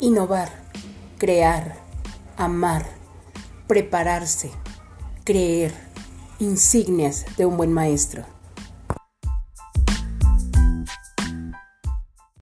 Innovar, crear, amar, prepararse, creer, insignias de un buen maestro.